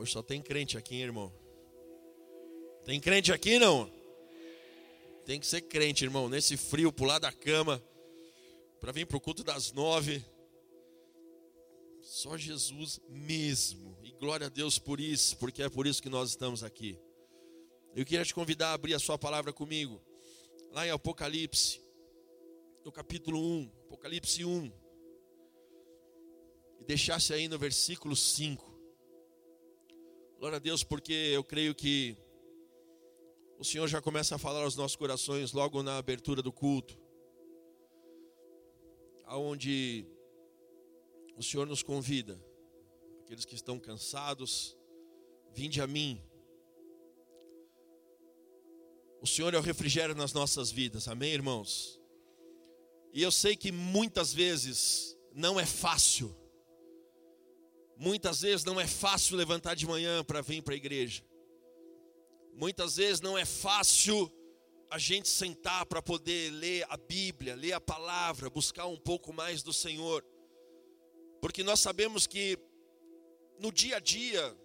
Hoje só tem crente aqui, hein, irmão. Tem crente aqui, não? Tem que ser crente, irmão. Nesse frio, pular da cama, para vir para o culto das nove. Só Jesus mesmo. E glória a Deus por isso, porque é por isso que nós estamos aqui. Eu queria te convidar a abrir a sua palavra comigo. Lá em Apocalipse, no capítulo 1, Apocalipse 1. E deixasse aí no versículo 5. Glória a Deus, porque eu creio que o Senhor já começa a falar aos nossos corações logo na abertura do culto. Aonde o Senhor nos convida, aqueles que estão cansados, vinde a mim. O Senhor é o refrigério nas nossas vidas, amém, irmãos? E eu sei que muitas vezes não é fácil Muitas vezes não é fácil levantar de manhã para vir para a igreja. Muitas vezes não é fácil a gente sentar para poder ler a Bíblia, ler a palavra, buscar um pouco mais do Senhor. Porque nós sabemos que no dia a dia,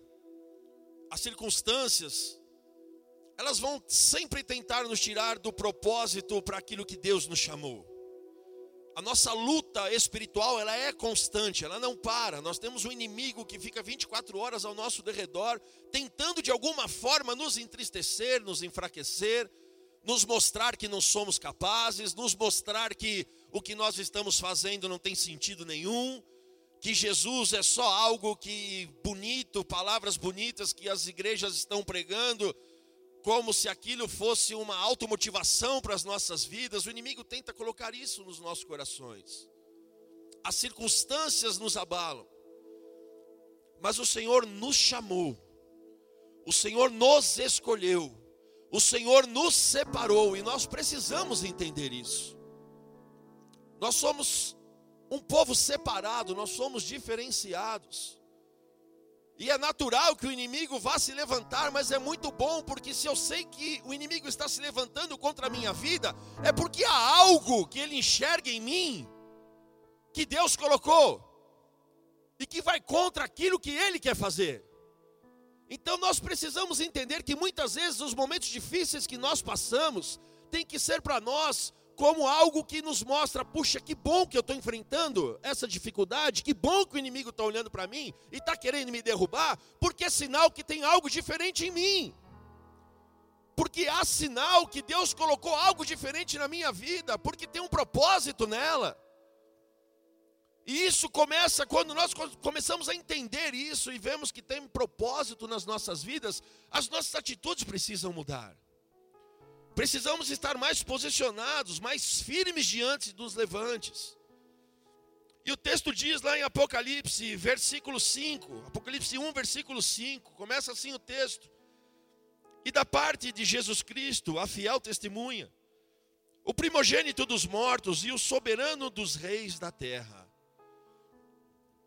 as circunstâncias, elas vão sempre tentar nos tirar do propósito para aquilo que Deus nos chamou. A nossa luta espiritual, ela é constante, ela não para. Nós temos um inimigo que fica 24 horas ao nosso derredor, tentando de alguma forma nos entristecer, nos enfraquecer, nos mostrar que não somos capazes, nos mostrar que o que nós estamos fazendo não tem sentido nenhum, que Jesus é só algo que bonito, palavras bonitas que as igrejas estão pregando, como se aquilo fosse uma automotivação para as nossas vidas, o inimigo tenta colocar isso nos nossos corações. As circunstâncias nos abalam, mas o Senhor nos chamou, o Senhor nos escolheu, o Senhor nos separou e nós precisamos entender isso. Nós somos um povo separado, nós somos diferenciados. E é natural que o inimigo vá se levantar, mas é muito bom, porque se eu sei que o inimigo está se levantando contra a minha vida, é porque há algo que ele enxerga em mim, que Deus colocou, e que vai contra aquilo que ele quer fazer. Então nós precisamos entender que muitas vezes os momentos difíceis que nós passamos, tem que ser para nós como algo que nos mostra, puxa, que bom que eu estou enfrentando essa dificuldade, que bom que o inimigo está olhando para mim e está querendo me derrubar, porque é sinal que tem algo diferente em mim. Porque há sinal que Deus colocou algo diferente na minha vida, porque tem um propósito nela. E isso começa quando nós começamos a entender isso e vemos que tem um propósito nas nossas vidas, as nossas atitudes precisam mudar. Precisamos estar mais posicionados, mais firmes diante dos levantes. E o texto diz lá em Apocalipse, versículo 5, Apocalipse 1, versículo 5, começa assim o texto. E da parte de Jesus Cristo, a fiel testemunha, o primogênito dos mortos e o soberano dos reis da terra.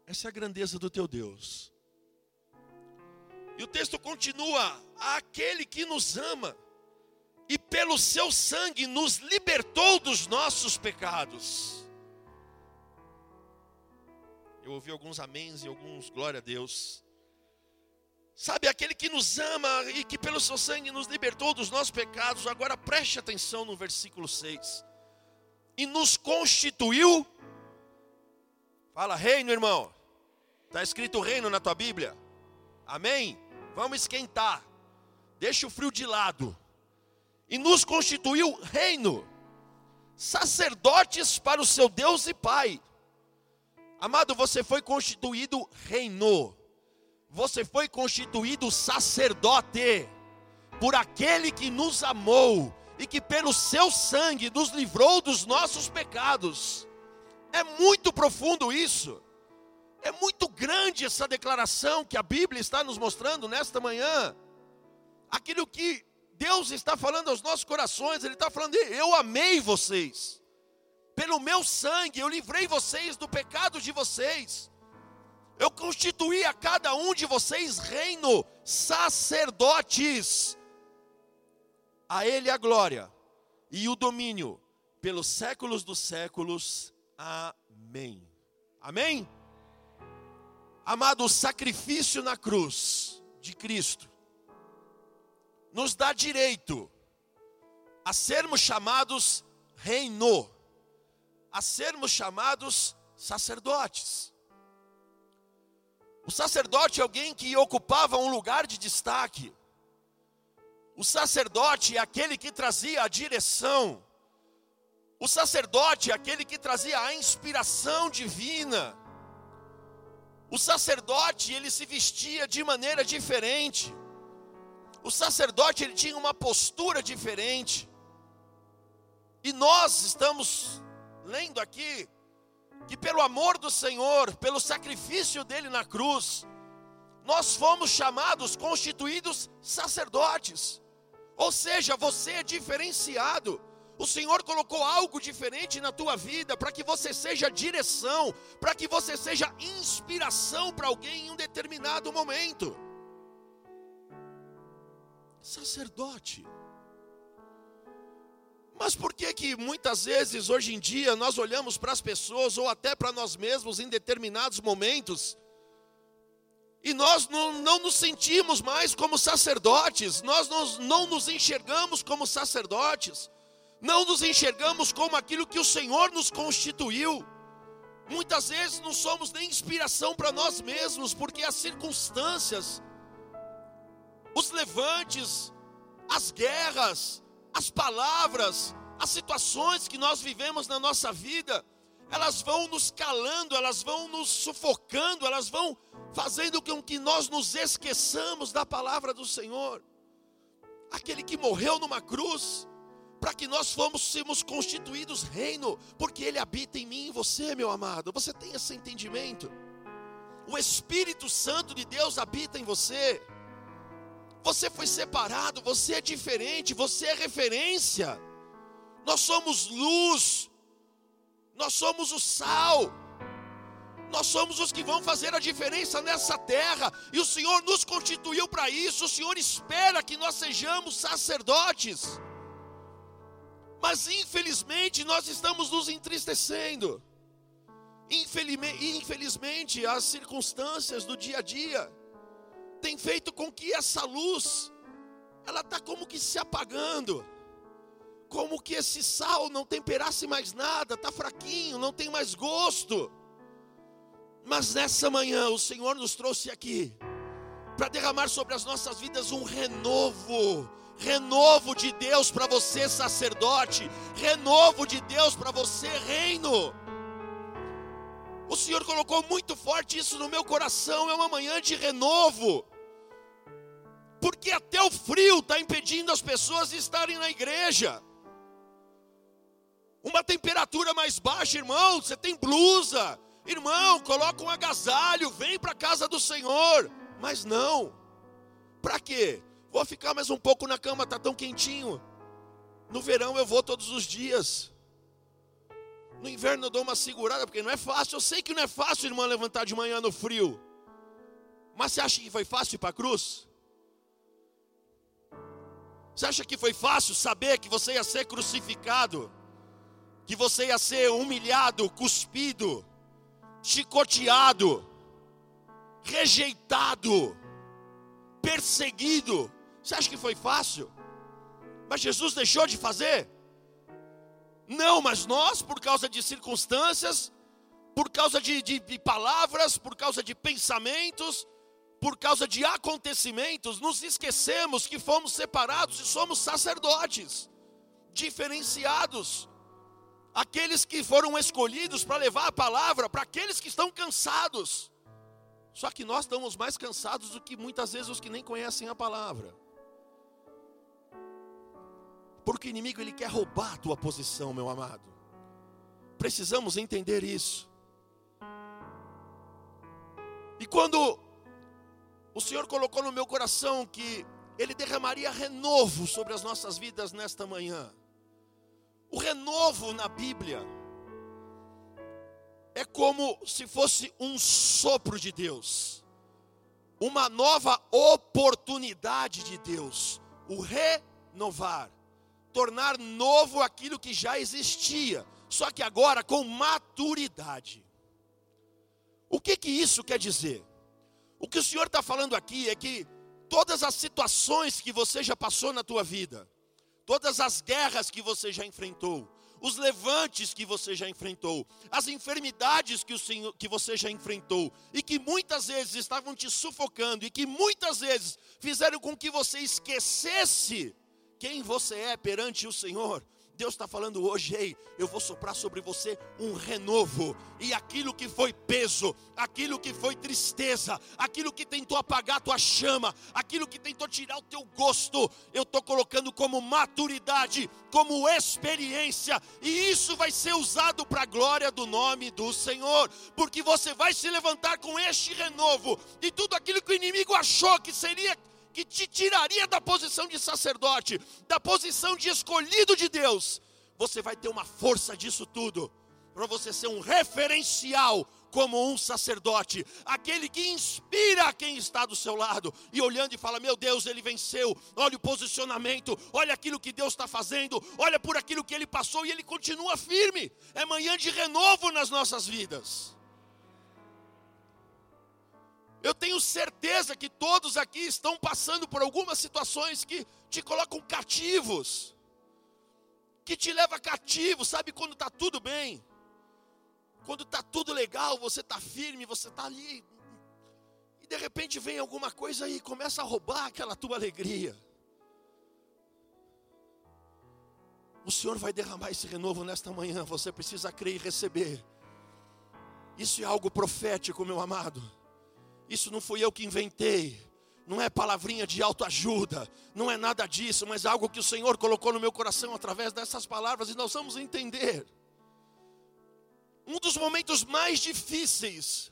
Essa é a grandeza do teu Deus. E o texto continua: aquele que nos ama e pelo seu sangue nos libertou dos nossos pecados. Eu ouvi alguns améns e alguns glória a Deus. Sabe, aquele que nos ama e que pelo seu sangue nos libertou dos nossos pecados, agora preste atenção no versículo 6. E nos constituiu, fala reino, irmão. Está escrito reino na tua Bíblia? Amém? Vamos esquentar. Deixa o frio de lado e nos constituiu reino, sacerdotes para o seu Deus e Pai. Amado, você foi constituído reino, você foi constituído sacerdote, por aquele que nos amou e que pelo seu sangue nos livrou dos nossos pecados. É muito profundo isso. É muito grande essa declaração que a Bíblia está nos mostrando nesta manhã. Aquilo que Deus está falando aos nossos corações, Ele está falando, eu amei vocês, pelo meu sangue, eu livrei vocês do pecado de vocês, eu constituí a cada um de vocês reino, sacerdotes, a Ele a glória e o domínio pelos séculos dos séculos, amém. Amém? Amado, o sacrifício na cruz de Cristo nos dá direito a sermos chamados reino, a sermos chamados sacerdotes. O sacerdote é alguém que ocupava um lugar de destaque. O sacerdote é aquele que trazia a direção. O sacerdote é aquele que trazia a inspiração divina. O sacerdote, ele se vestia de maneira diferente. O sacerdote, ele tinha uma postura diferente. E nós estamos lendo aqui que pelo amor do Senhor, pelo sacrifício dele na cruz, nós fomos chamados, constituídos sacerdotes. Ou seja, você é diferenciado. O Senhor colocou algo diferente na tua vida para que você seja direção, para que você seja inspiração para alguém em um determinado momento. Sacerdote. Mas por que que muitas vezes hoje em dia nós olhamos para as pessoas ou até para nós mesmos em determinados momentos e nós não, não nos sentimos mais como sacerdotes, nós não, não nos enxergamos como sacerdotes, não nos enxergamos como aquilo que o Senhor nos constituiu. Muitas vezes não somos nem inspiração para nós mesmos, porque as circunstâncias, os levantes, as guerras, as palavras, as situações que nós vivemos na nossa vida, elas vão nos calando, elas vão nos sufocando, elas vão fazendo com que nós nos esqueçamos da palavra do Senhor. Aquele que morreu numa cruz, para que nós fôssemos constituídos reino, porque Ele habita em mim e você, meu amado. Você tem esse entendimento? O Espírito Santo de Deus habita em você. Você foi separado, você é diferente, você é referência. Nós somos luz, nós somos o sal, nós somos os que vão fazer a diferença nessa terra, e o Senhor nos constituiu para isso. O Senhor espera que nós sejamos sacerdotes, mas infelizmente nós estamos nos entristecendo. Infelizmente, as circunstâncias do dia a dia tem feito com que essa luz ela está como que se apagando, como que esse sal não temperasse mais nada, está fraquinho, não tem mais gosto. Mas nessa manhã o Senhor nos trouxe aqui para derramar sobre as nossas vidas um renovo, renovo de Deus para você, sacerdote, renovo de Deus para você, reino. O Senhor colocou muito forte isso no meu coração. É uma manhã de renovo. Porque até o frio está impedindo as pessoas de estarem na igreja. Uma temperatura mais baixa, irmão, você tem blusa. Irmão, coloca um agasalho, vem para a casa do Senhor. Mas não. Para quê? Vou ficar mais um pouco na cama, tá tão quentinho. No verão eu vou todos os dias. No inverno eu dou uma segurada, porque não é fácil. Eu sei que não é fácil, irmã, levantar de manhã no frio. Mas você acha que foi fácil ir para a cruz? Você acha que foi fácil saber que você ia ser crucificado? Que você ia ser humilhado, cuspido, chicoteado, rejeitado, perseguido? Você acha que foi fácil? Mas Jesus deixou de fazer? Não, mas nós, por causa de circunstâncias, por causa de, de, de, palavras, por causa de pensamentos, por causa de acontecimentos, nos esquecemos que fomos separados e somos sacerdotes, diferenciados, aqueles que foram escolhidos para levar a palavra para aqueles que estão cansados. Só que nós estamos mais cansados do que muitas vezes os que nem conhecem a palavra. Porque o inimigo ele quer roubar a tua posição, meu amado. Precisamos entender isso. E quando o Senhor colocou no meu coração que ele derramaria renovo sobre as nossas vidas nesta manhã. O renovo na Bíblia é como se fosse um sopro de Deus, uma nova oportunidade de Deus, o renovar tornar novo aquilo que já existia, só que agora com maturidade. O que que isso quer dizer? O que o Senhor está falando aqui é que todas as situações que você já passou na tua vida, todas as guerras que você já enfrentou, os levantes que você já enfrentou, as enfermidades que, o Senhor, que você já enfrentou, e que muitas vezes estavam te sufocando, e que muitas vezes fizeram com que você esquecesse quem você é perante o Senhor. Deus está falando hoje, ei, eu vou soprar sobre você um renovo, e aquilo que foi peso, aquilo que foi tristeza, aquilo que tentou apagar a tua chama, aquilo que tentou tirar o teu gosto, eu estou colocando como maturidade, como experiência, e isso vai ser usado para a glória do nome do Senhor, porque você vai se levantar com este renovo, e tudo aquilo que o inimigo achou que seria que te tiraria da posição de sacerdote, da posição de escolhido de Deus, você vai ter uma força disso tudo, para você ser um referencial como um sacerdote, aquele que inspira quem está do seu lado, e olhando e fala: Meu Deus, ele venceu, olha o posicionamento, olha aquilo que Deus está fazendo, olha por aquilo que ele passou e ele continua firme. É manhã de renovo nas nossas vidas. Eu tenho certeza que todos aqui estão passando por algumas situações que te colocam cativos, que te leva cativo, sabe quando está tudo bem, quando está tudo legal, você está firme, você está ali, e de repente vem alguma coisa e começa a roubar aquela tua alegria. O Senhor vai derramar esse renovo nesta manhã, você precisa crer e receber. Isso é algo profético, meu amado. Isso não fui eu que inventei. Não é palavrinha de autoajuda, não é nada disso, mas é algo que o Senhor colocou no meu coração através dessas palavras e nós vamos entender. Um dos momentos mais difíceis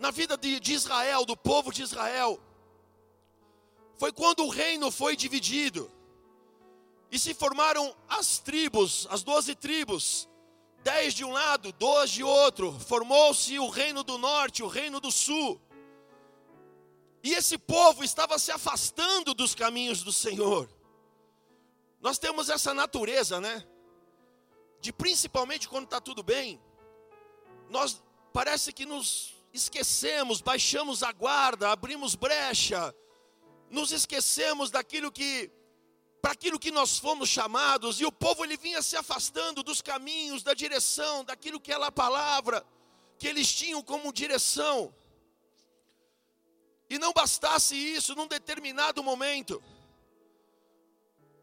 na vida de, de Israel, do povo de Israel, foi quando o reino foi dividido e se formaram as tribos, as doze tribos, dez de um lado, dois de outro, formou-se o reino do norte, o reino do sul. E esse povo estava se afastando dos caminhos do Senhor. Nós temos essa natureza, né? De principalmente quando está tudo bem, nós parece que nos esquecemos, baixamos a guarda, abrimos brecha, nos esquecemos daquilo que para aquilo que nós fomos chamados, e o povo ele vinha se afastando dos caminhos, da direção, daquilo que era a palavra, que eles tinham como direção. E não bastasse isso, num determinado momento,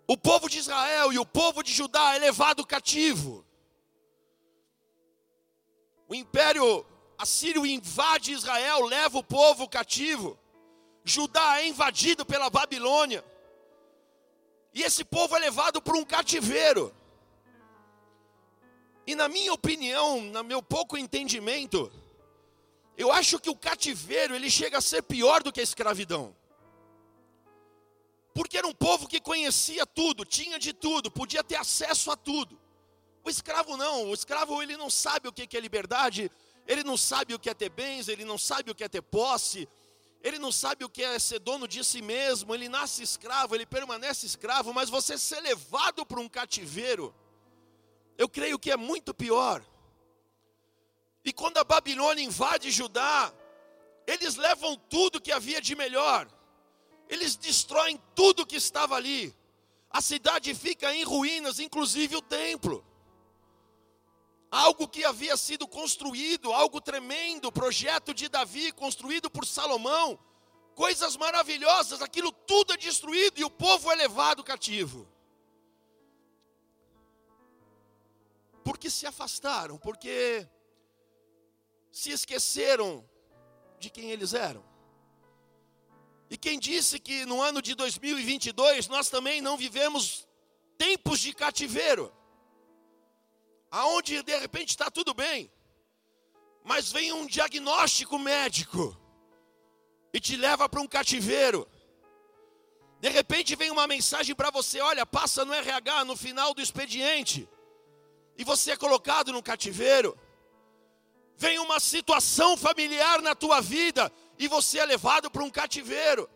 o povo de Israel e o povo de Judá é levado cativo. O império assírio invade Israel, leva o povo cativo. Judá é invadido pela Babilônia. E esse povo é levado para um cativeiro. E na minha opinião, no meu pouco entendimento, eu acho que o cativeiro ele chega a ser pior do que a escravidão. Porque era um povo que conhecia tudo, tinha de tudo, podia ter acesso a tudo. O escravo não, o escravo ele não sabe o que é liberdade, ele não sabe o que é ter bens, ele não sabe o que é ter posse, ele não sabe o que é ser dono de si mesmo, ele nasce escravo, ele permanece escravo, mas você ser levado para um cativeiro, eu creio que é muito pior. E quando a Babilônia invade Judá, eles levam tudo que havia de melhor, eles destroem tudo que estava ali, a cidade fica em ruínas, inclusive o templo algo que havia sido construído, algo tremendo, projeto de Davi construído por Salomão, coisas maravilhosas, aquilo tudo é destruído e o povo é levado cativo. Porque se afastaram, porque se esqueceram de quem eles eram. E quem disse que no ano de 2022 nós também não vivemos tempos de cativeiro? Aonde de repente está tudo bem, mas vem um diagnóstico médico e te leva para um cativeiro. De repente vem uma mensagem para você: olha, passa no RH no final do expediente, e você é colocado no cativeiro. Vem uma situação familiar na tua vida e você é levado para um cativeiro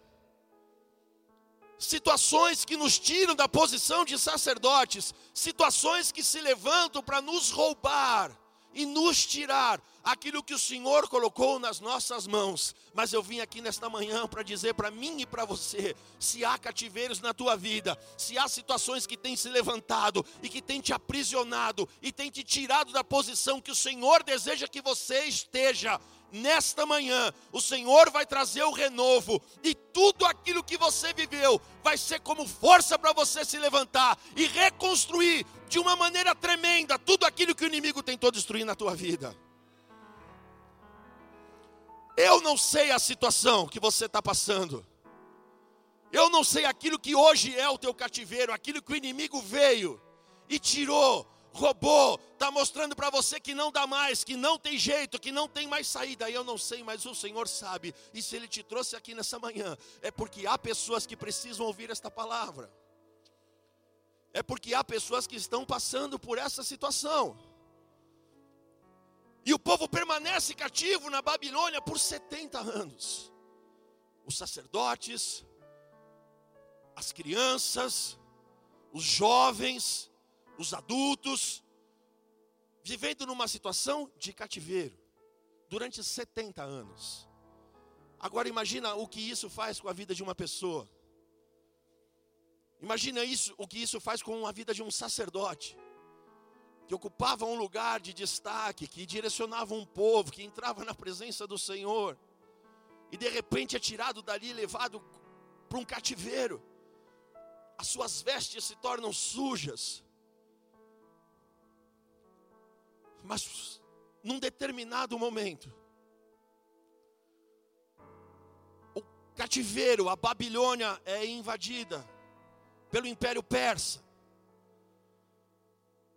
situações que nos tiram da posição de sacerdotes, situações que se levantam para nos roubar e nos tirar aquilo que o Senhor colocou nas nossas mãos. Mas eu vim aqui nesta manhã para dizer para mim e para você: se há cativeiros na tua vida, se há situações que têm se levantado e que têm te aprisionado e têm te tirado da posição que o Senhor deseja que você esteja, nesta manhã, o Senhor vai trazer o renovo, e tudo aquilo que você viveu vai ser como força para você se levantar e reconstruir de uma maneira tremenda tudo aquilo que o inimigo tentou destruir na tua vida. Eu não sei a situação que você está passando. Eu não sei aquilo que hoje é o teu cativeiro, aquilo que o inimigo veio e tirou roubou, está mostrando para você que não dá mais, que não tem jeito, que não tem mais saída. Eu não sei, mas o Senhor sabe. E se Ele te trouxe aqui nessa manhã, é porque há pessoas que precisam ouvir esta palavra. É porque há pessoas que estão passando por essa situação. E o povo permanece cativo na Babilônia por 70 anos. Os sacerdotes, as crianças, os jovens, os adultos, vivendo numa situação de cativeiro durante 70 anos. Agora imagina o que isso faz com a vida de uma pessoa. Imagina isso, o que isso faz com a vida de um sacerdote que ocupava um lugar de destaque, que direcionava um povo, que entrava na presença do Senhor, e de repente é tirado dali, levado para um cativeiro. As suas vestes se tornam sujas, Mas num determinado momento, o cativeiro, a Babilônia é invadida pelo Império Persa.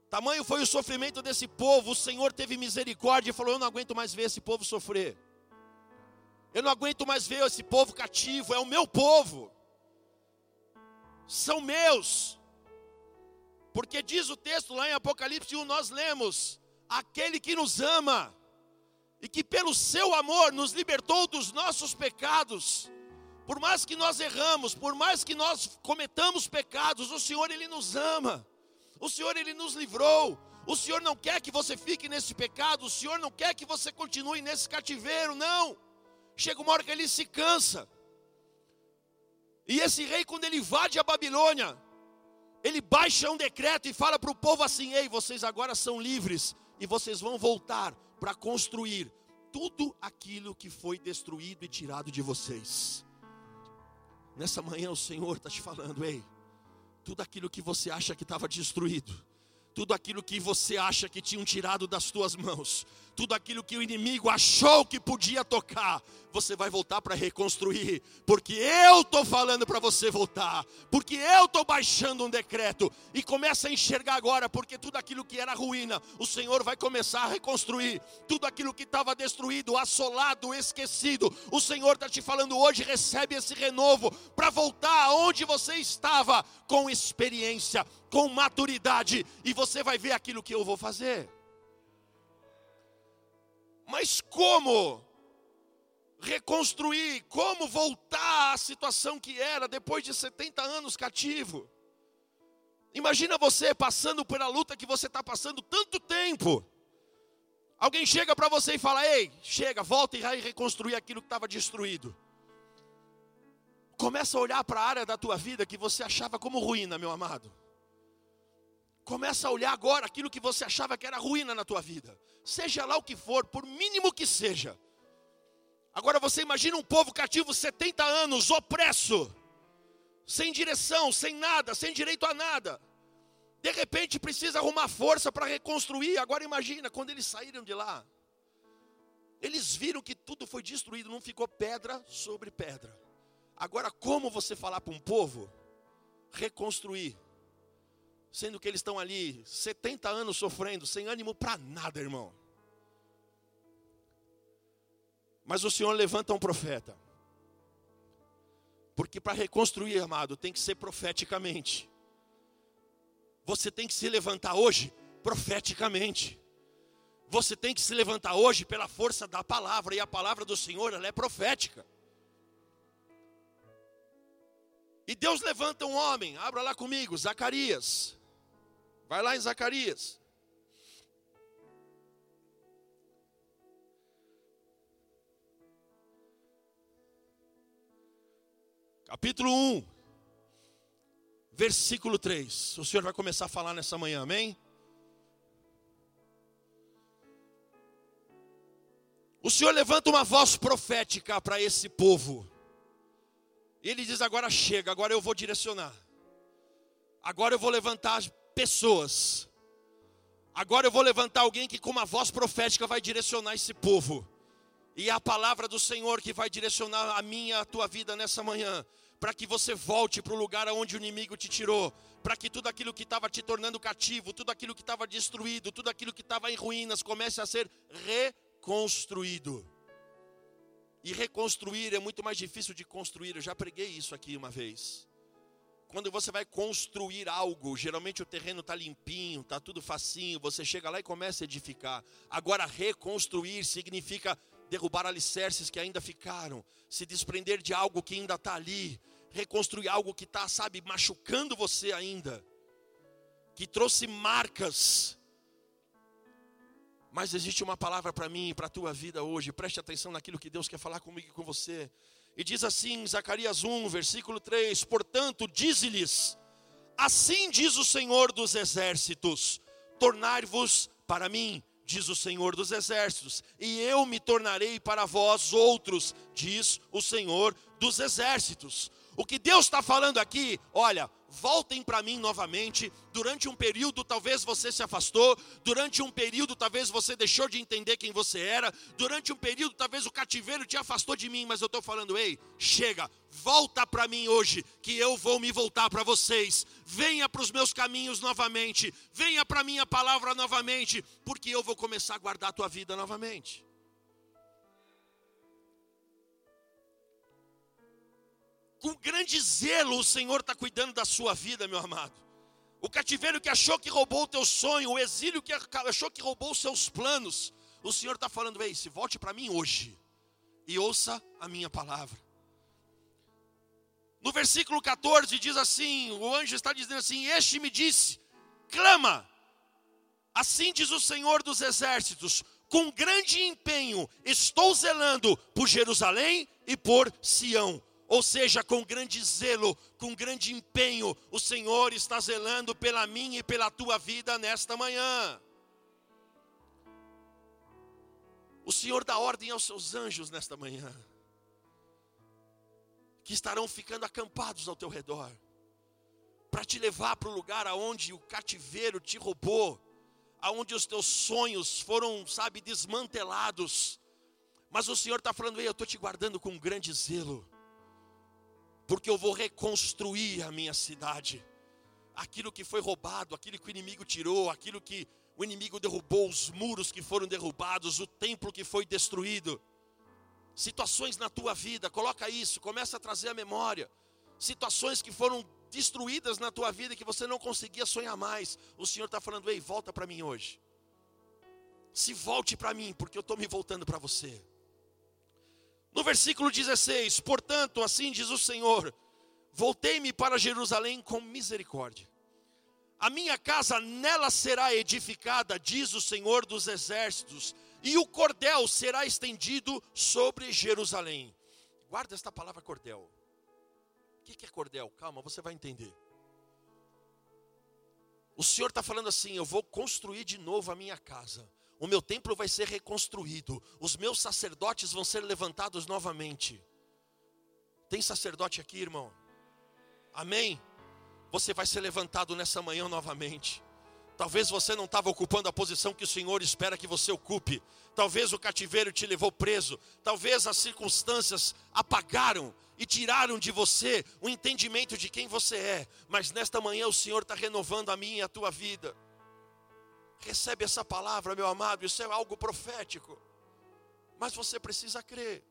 Tamanho foi o sofrimento desse povo, o Senhor teve misericórdia e falou: Eu não aguento mais ver esse povo sofrer. Eu não aguento mais ver esse povo cativo, é o meu povo. São meus. Porque diz o texto lá em Apocalipse 1, nós lemos: aquele que nos ama e que pelo seu amor nos libertou dos nossos pecados. Por mais que nós erramos, por mais que nós cometamos pecados, o Senhor ele nos ama. O Senhor ele nos livrou. O Senhor não quer que você fique nesse pecado, o Senhor não quer que você continue nesse cativeiro, não. Chega uma hora que ele se cansa. E esse rei, quando ele invade a Babilônia, ele baixa um decreto e fala para o povo assim: Ei, vocês agora são livres e vocês vão voltar para construir tudo aquilo que foi destruído e tirado de vocês. Nessa manhã o Senhor está te falando, ei, tudo aquilo que você acha que estava destruído, tudo aquilo que você acha que tinham tirado das tuas mãos, tudo aquilo que o inimigo achou que podia tocar, você vai voltar para reconstruir, porque eu estou falando para você voltar, porque eu estou baixando um decreto, e começa a enxergar agora, porque tudo aquilo que era ruína, o Senhor vai começar a reconstruir, tudo aquilo que estava destruído, assolado, esquecido, o Senhor está te falando hoje, recebe esse renovo, para voltar aonde você estava, com experiência, com maturidade, e você vai ver aquilo que eu vou fazer. Mas como reconstruir, como voltar à situação que era depois de 70 anos cativo? Imagina você passando pela luta que você está passando tanto tempo. Alguém chega para você e fala: Ei, chega, volta e reconstruir aquilo que estava destruído. Começa a olhar para a área da tua vida que você achava como ruína, meu amado. Começa a olhar agora aquilo que você achava que era ruína na tua vida. Seja lá o que for, por mínimo que seja. Agora você imagina um povo cativo 70 anos, opresso, sem direção, sem nada, sem direito a nada. De repente precisa arrumar força para reconstruir. Agora imagina quando eles saíram de lá. Eles viram que tudo foi destruído, não ficou pedra sobre pedra. Agora, como você falar para um povo reconstruir? Sendo que eles estão ali 70 anos sofrendo, sem ânimo para nada, irmão. Mas o Senhor levanta um profeta. Porque para reconstruir, amado, tem que ser profeticamente. Você tem que se levantar hoje profeticamente. Você tem que se levantar hoje pela força da palavra, e a palavra do Senhor, ela é profética. E Deus levanta um homem, abra lá comigo, Zacarias. Vai lá em Zacarias. Capítulo 1, versículo 3. O Senhor vai começar a falar nessa manhã, amém? O Senhor levanta uma voz profética para esse povo. E ele diz: agora chega, agora eu vou direcionar. Agora eu vou levantar pessoas. Agora eu vou levantar alguém que, com uma voz profética, vai direcionar esse povo. E é a palavra do Senhor que vai direcionar a minha, a tua vida nessa manhã para que você volte para o lugar onde o inimigo te tirou, para que tudo aquilo que estava te tornando cativo, tudo aquilo que estava destruído, tudo aquilo que estava em ruínas comece a ser reconstruído. E reconstruir é muito mais difícil de construir, eu já preguei isso aqui uma vez. Quando você vai construir algo, geralmente o terreno está limpinho, está tudo facinho, você chega lá e começa a edificar. Agora, reconstruir significa derrubar alicerces que ainda ficaram, se desprender de algo que ainda está ali, reconstruir algo que está, sabe, machucando você ainda, que trouxe marcas. Mas existe uma palavra para mim e para a tua vida hoje, preste atenção naquilo que Deus quer falar comigo e com você. E diz assim, Zacarias 1, versículo 3: Portanto, dize-lhes: Assim diz o Senhor dos exércitos: Tornai-vos para mim diz o Senhor dos Exércitos, e eu me tornarei para vós outros, diz o Senhor dos Exércitos. O que Deus está falando aqui, olha, voltem para mim novamente. Durante um período, talvez você se afastou. Durante um período, talvez você deixou de entender quem você era. Durante um período, talvez o cativeiro te afastou de mim. Mas eu estou falando, ei, chega, volta para mim hoje, que eu vou me voltar para vocês. Venha para os meus caminhos novamente. Venha para minha palavra novamente, porque eu vou começar a guardar a tua vida novamente. Com grande zelo o Senhor está cuidando da sua vida, meu amado. O cativeiro que achou que roubou o teu sonho, o exílio que achou que roubou os seus planos, o Senhor está falando, ei, se volte para mim hoje e ouça a minha palavra. No versículo 14 diz assim: o anjo está dizendo assim: Este me disse, clama, assim diz o Senhor dos exércitos, com grande empenho estou zelando por Jerusalém e por Sião ou seja, com grande zelo, com grande empenho, o Senhor está zelando pela minha e pela tua vida nesta manhã. O Senhor dá ordem aos seus anjos nesta manhã, que estarão ficando acampados ao teu redor, para te levar para o lugar aonde o cativeiro te roubou, aonde os teus sonhos foram, sabe, desmantelados. Mas o Senhor está falando, ei, eu estou te guardando com grande zelo porque eu vou reconstruir a minha cidade. Aquilo que foi roubado, aquilo que o inimigo tirou, aquilo que o inimigo derrubou, os muros que foram derrubados, o templo que foi destruído. Situações na tua vida, coloca isso, começa a trazer a memória. Situações que foram destruídas na tua vida que você não conseguia sonhar mais. O Senhor está falando, ei, volta para mim hoje. Se volte para mim, porque eu estou me voltando para você. No versículo 16: Portanto, assim diz o Senhor: Voltei-me para Jerusalém com misericórdia. A minha casa nela será edificada, diz o Senhor dos exércitos, e o cordel será estendido sobre Jerusalém. Guarda esta palavra cordel. O que é cordel? Calma, você vai entender. O Senhor está falando assim: eu vou construir de novo a minha casa o meu templo vai ser reconstruído, os meus sacerdotes vão ser levantados novamente. Tem sacerdote aqui, irmão? Amém? Você vai ser levantado nessa manhã novamente. Talvez você não estava ocupando a posição que o Senhor espera que você ocupe. Talvez o cativeiro te levou preso. Talvez as circunstâncias apagaram e tiraram de você o entendimento de quem você é. Mas nesta manhã o Senhor está renovando a minha e a tua vida. Recebe essa palavra, meu amado, isso é algo profético. Mas você precisa crer.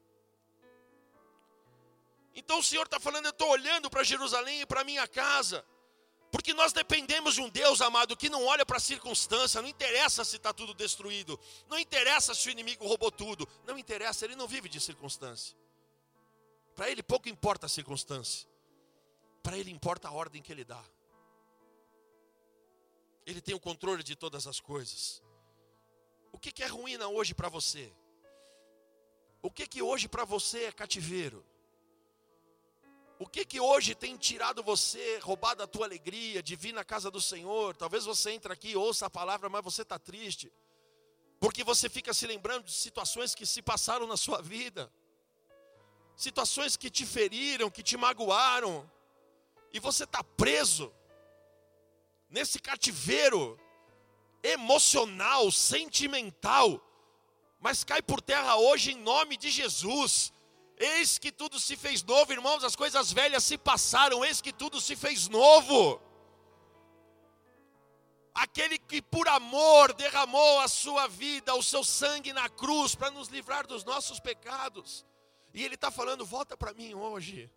Então o Senhor está falando, eu estou olhando para Jerusalém e para minha casa. Porque nós dependemos de um Deus amado que não olha para a circunstância, não interessa se está tudo destruído, não interessa se o inimigo roubou tudo, não interessa, ele não vive de circunstância. Para ele pouco importa a circunstância, para ele importa a ordem que ele dá. Ele tem o controle de todas as coisas. O que, é ruína hoje para você? O que, que hoje para você é cativeiro? O que que hoje tem tirado você, roubado a tua alegria de vir na casa do Senhor? Talvez você entre aqui, ouça a palavra, mas você está triste. Porque você fica se lembrando de situações que se passaram na sua vida. Situações que te feriram, que te magoaram. E você está preso nesse cativeiro emocional, sentimental. Mas cai por terra hoje em nome de Jesus. Eis que tudo se fez novo, irmãos, as coisas velhas se passaram, eis que tudo se fez novo. Aquele que por amor derramou a sua vida, o seu sangue na cruz, para nos livrar dos nossos pecados. E Ele está falando: volta para mim hoje,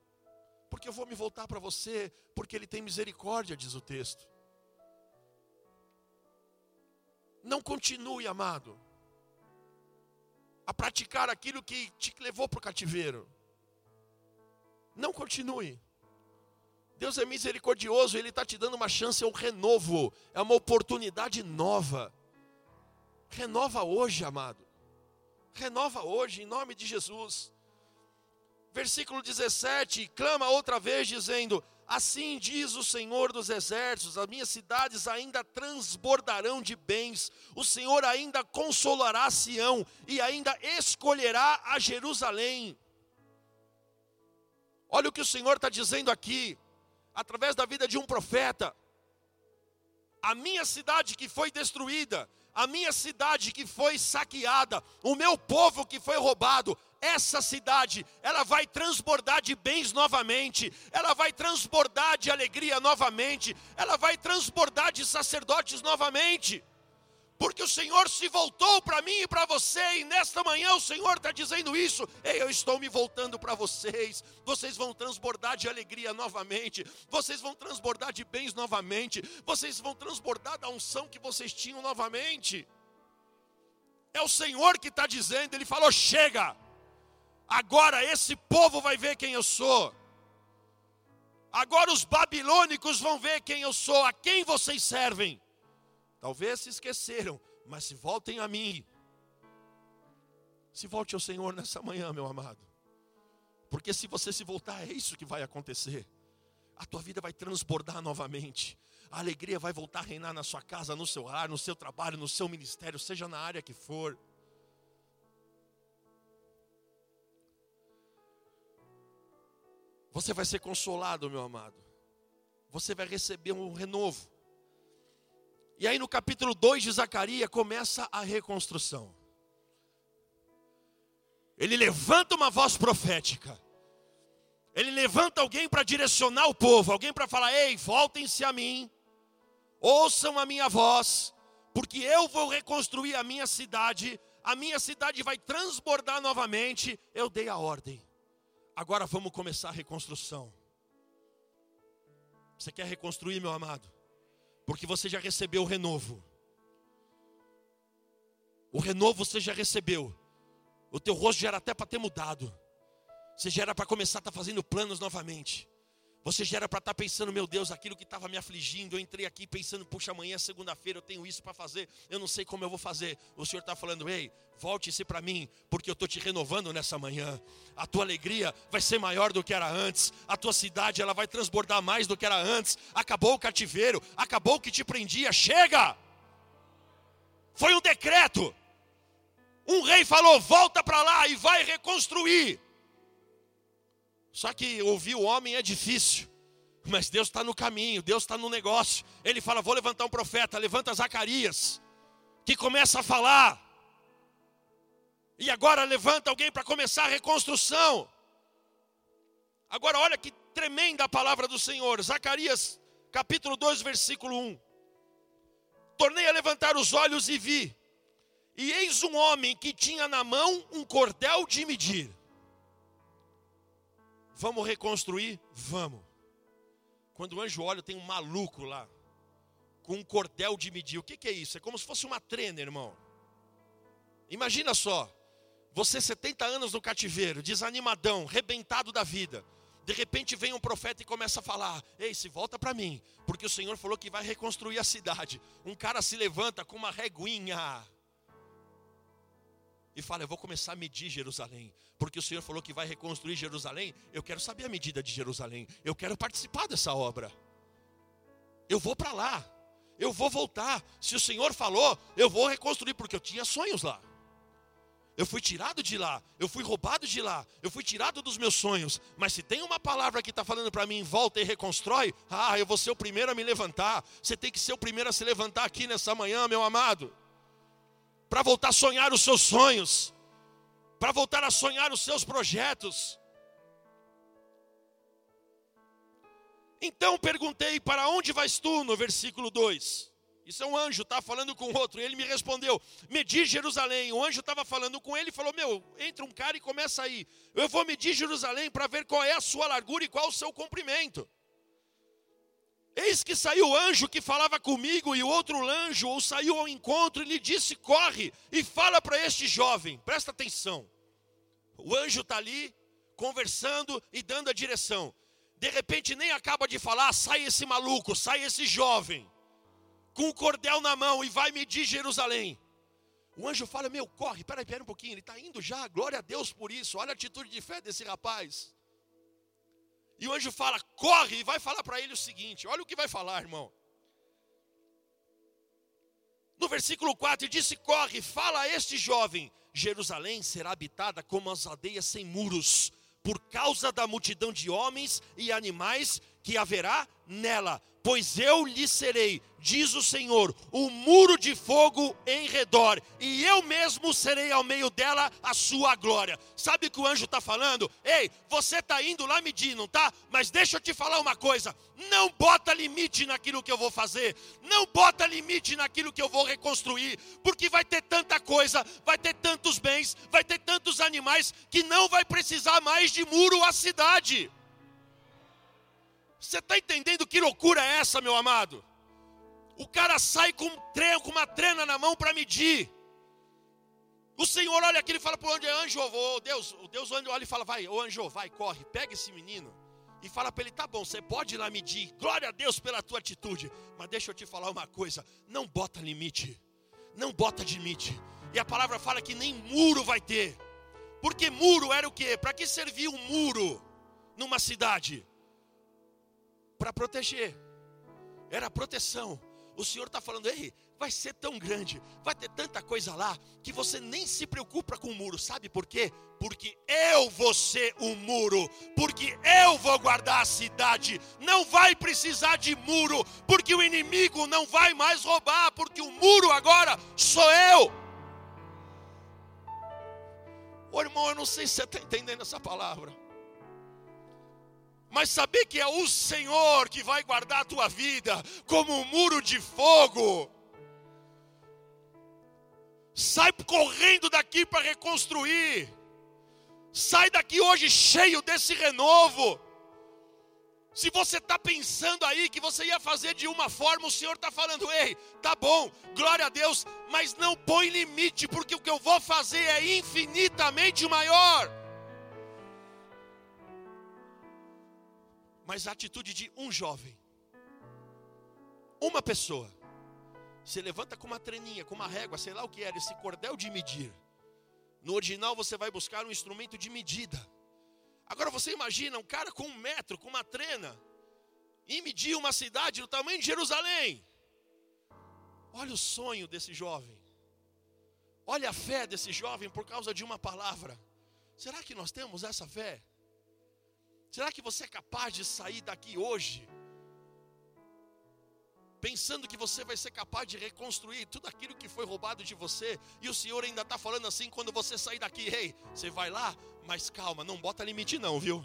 porque eu vou me voltar para você, porque Ele tem misericórdia, diz o texto. Não continue, amado a praticar aquilo que te levou para o cativeiro. Não continue. Deus é misericordioso, Ele está te dando uma chance, é um renovo, é uma oportunidade nova. Renova hoje, amado. Renova hoje, em nome de Jesus. Versículo 17: clama outra vez, dizendo: Assim diz o Senhor dos exércitos: as minhas cidades ainda transbordarão de bens, o Senhor ainda consolará Sião e ainda escolherá a Jerusalém. Olha o que o Senhor está dizendo aqui, através da vida de um profeta. A minha cidade que foi destruída, a minha cidade que foi saqueada, o meu povo que foi roubado, essa cidade, ela vai transbordar de bens novamente, ela vai transbordar de alegria novamente, ela vai transbordar de sacerdotes novamente, porque o Senhor se voltou para mim e para você, e nesta manhã o Senhor está dizendo isso, Ei, eu estou me voltando para vocês, vocês vão transbordar de alegria novamente, vocês vão transbordar de bens novamente, vocês vão transbordar da unção que vocês tinham novamente. É o Senhor que está dizendo, Ele falou: chega, Agora esse povo vai ver quem eu sou. Agora os babilônicos vão ver quem eu sou, a quem vocês servem. Talvez se esqueceram, mas se voltem a mim. Se volte ao Senhor nessa manhã, meu amado. Porque se você se voltar, é isso que vai acontecer. A tua vida vai transbordar novamente. A alegria vai voltar a reinar na sua casa, no seu lar, no seu trabalho, no seu ministério, seja na área que for. Você vai ser consolado, meu amado. Você vai receber um renovo. E aí no capítulo 2 de Zacarias começa a reconstrução. Ele levanta uma voz profética. Ele levanta alguém para direcionar o povo, alguém para falar: "Ei, voltem-se a mim. Ouçam a minha voz, porque eu vou reconstruir a minha cidade. A minha cidade vai transbordar novamente. Eu dei a ordem. Agora vamos começar a reconstrução. Você quer reconstruir, meu amado? Porque você já recebeu o renovo. O renovo você já recebeu. O teu rosto já era até para ter mudado. Você já era para começar a estar tá fazendo planos novamente. Você já era para estar tá pensando, meu Deus, aquilo que estava me afligindo. Eu entrei aqui pensando, puxa, amanhã é segunda-feira, eu tenho isso para fazer, eu não sei como eu vou fazer. O Senhor está falando, ei, volte-se para mim, porque eu estou te renovando nessa manhã. A tua alegria vai ser maior do que era antes. A tua cidade ela vai transbordar mais do que era antes. Acabou o cativeiro, acabou o que te prendia. Chega! Foi um decreto. Um rei falou: volta para lá e vai reconstruir. Só que ouvir o homem é difícil. Mas Deus está no caminho, Deus está no negócio. Ele fala: Vou levantar um profeta, levanta Zacarias, que começa a falar. E agora levanta alguém para começar a reconstrução. Agora olha que tremenda a palavra do Senhor. Zacarias, capítulo 2, versículo 1. Tornei a levantar os olhos e vi. E eis um homem que tinha na mão um cordel de medir. Vamos reconstruir? Vamos. Quando o anjo olha, tem um maluco lá, com um cordel de medir. O que, que é isso? É como se fosse uma trena, irmão. Imagina só, você 70 anos no cativeiro, desanimadão, rebentado da vida. De repente vem um profeta e começa a falar: Ei, se volta para mim, porque o Senhor falou que vai reconstruir a cidade. Um cara se levanta com uma reguinha. E fala: Eu vou começar a medir Jerusalém, porque o Senhor falou que vai reconstruir Jerusalém. Eu quero saber a medida de Jerusalém, eu quero participar dessa obra. Eu vou para lá, eu vou voltar. Se o Senhor falou, eu vou reconstruir, porque eu tinha sonhos lá. Eu fui tirado de lá, eu fui roubado de lá, eu fui tirado dos meus sonhos. Mas se tem uma palavra que está falando para mim, volta e reconstrói, ah, eu vou ser o primeiro a me levantar. Você tem que ser o primeiro a se levantar aqui nessa manhã, meu amado para voltar a sonhar os seus sonhos, para voltar a sonhar os seus projetos. Então perguntei: Para onde vais tu? No versículo 2. Isso é um anjo, está falando com outro. E ele me respondeu: Medir Jerusalém. O anjo estava falando com ele e falou: Meu, entra um cara e começa aí. Eu vou medir Jerusalém para ver qual é a sua largura e qual o seu comprimento. Eis que saiu o anjo que falava comigo, e o outro anjo ou saiu ao encontro e lhe disse: Corre e fala para este jovem, presta atenção. O anjo está ali, conversando e dando a direção. De repente, nem acaba de falar, sai esse maluco, sai esse jovem, com o cordel na mão e vai medir Jerusalém. O anjo fala: Meu, corre, peraí, peraí um pouquinho, ele está indo já, glória a Deus por isso, olha a atitude de fé desse rapaz. E o anjo fala: corre e vai falar para ele o seguinte: olha o que vai falar, irmão. No versículo 4, ele disse: Corre, fala a este jovem: Jerusalém será habitada como as aldeias sem muros, por causa da multidão de homens e animais que haverá nela. Pois eu lhe serei diz o Senhor, um muro de fogo em redor, e eu mesmo serei ao meio dela a sua glória. Sabe o que o anjo está falando? Ei, você está indo lá medir, não tá? Mas deixa eu te falar uma coisa: não bota limite naquilo que eu vou fazer, não bota limite naquilo que eu vou reconstruir, porque vai ter tanta coisa, vai ter tantos bens, vai ter tantos animais, que não vai precisar mais de muro a cidade. Você está entendendo que loucura é essa, meu amado? O cara sai com, um com uma trena na mão para medir. O Senhor olha aqui e fala para o anjo, anjo, oh, Deus, o Deus olha e fala, vai, ô anjo, vai, corre, pega esse menino e fala para ele, tá bom, você pode ir lá medir, glória a Deus pela tua atitude, mas deixa eu te falar uma coisa, não bota limite, não bota limite. E a palavra fala que nem muro vai ter. Porque muro era o quê? Para que servia um muro numa cidade? Para proteger. Era proteção o Senhor está falando, ei, vai ser tão grande, vai ter tanta coisa lá, que você nem se preocupa com o muro, sabe por quê? Porque eu vou ser o um muro, porque eu vou guardar a cidade, não vai precisar de muro, porque o inimigo não vai mais roubar, porque o muro agora sou eu. Ô irmão, eu não sei se você está entendendo essa palavra mas saber que é o Senhor que vai guardar a tua vida como um muro de fogo. Sai correndo daqui para reconstruir. Sai daqui hoje cheio desse renovo. Se você está pensando aí que você ia fazer de uma forma, o Senhor está falando: ei, tá bom, glória a Deus, mas não põe limite, porque o que eu vou fazer é infinitamente maior. Mas a atitude de um jovem, uma pessoa, se levanta com uma treninha, com uma régua, sei lá o que era, esse cordel de medir. No original você vai buscar um instrumento de medida. Agora você imagina um cara com um metro, com uma trena, e medir uma cidade do tamanho de Jerusalém. Olha o sonho desse jovem. Olha a fé desse jovem por causa de uma palavra. Será que nós temos essa fé? Será que você é capaz de sair daqui hoje? Pensando que você vai ser capaz de reconstruir tudo aquilo que foi roubado de você, e o Senhor ainda está falando assim: quando você sair daqui, ei, você vai lá, mas calma, não bota limite, não, viu?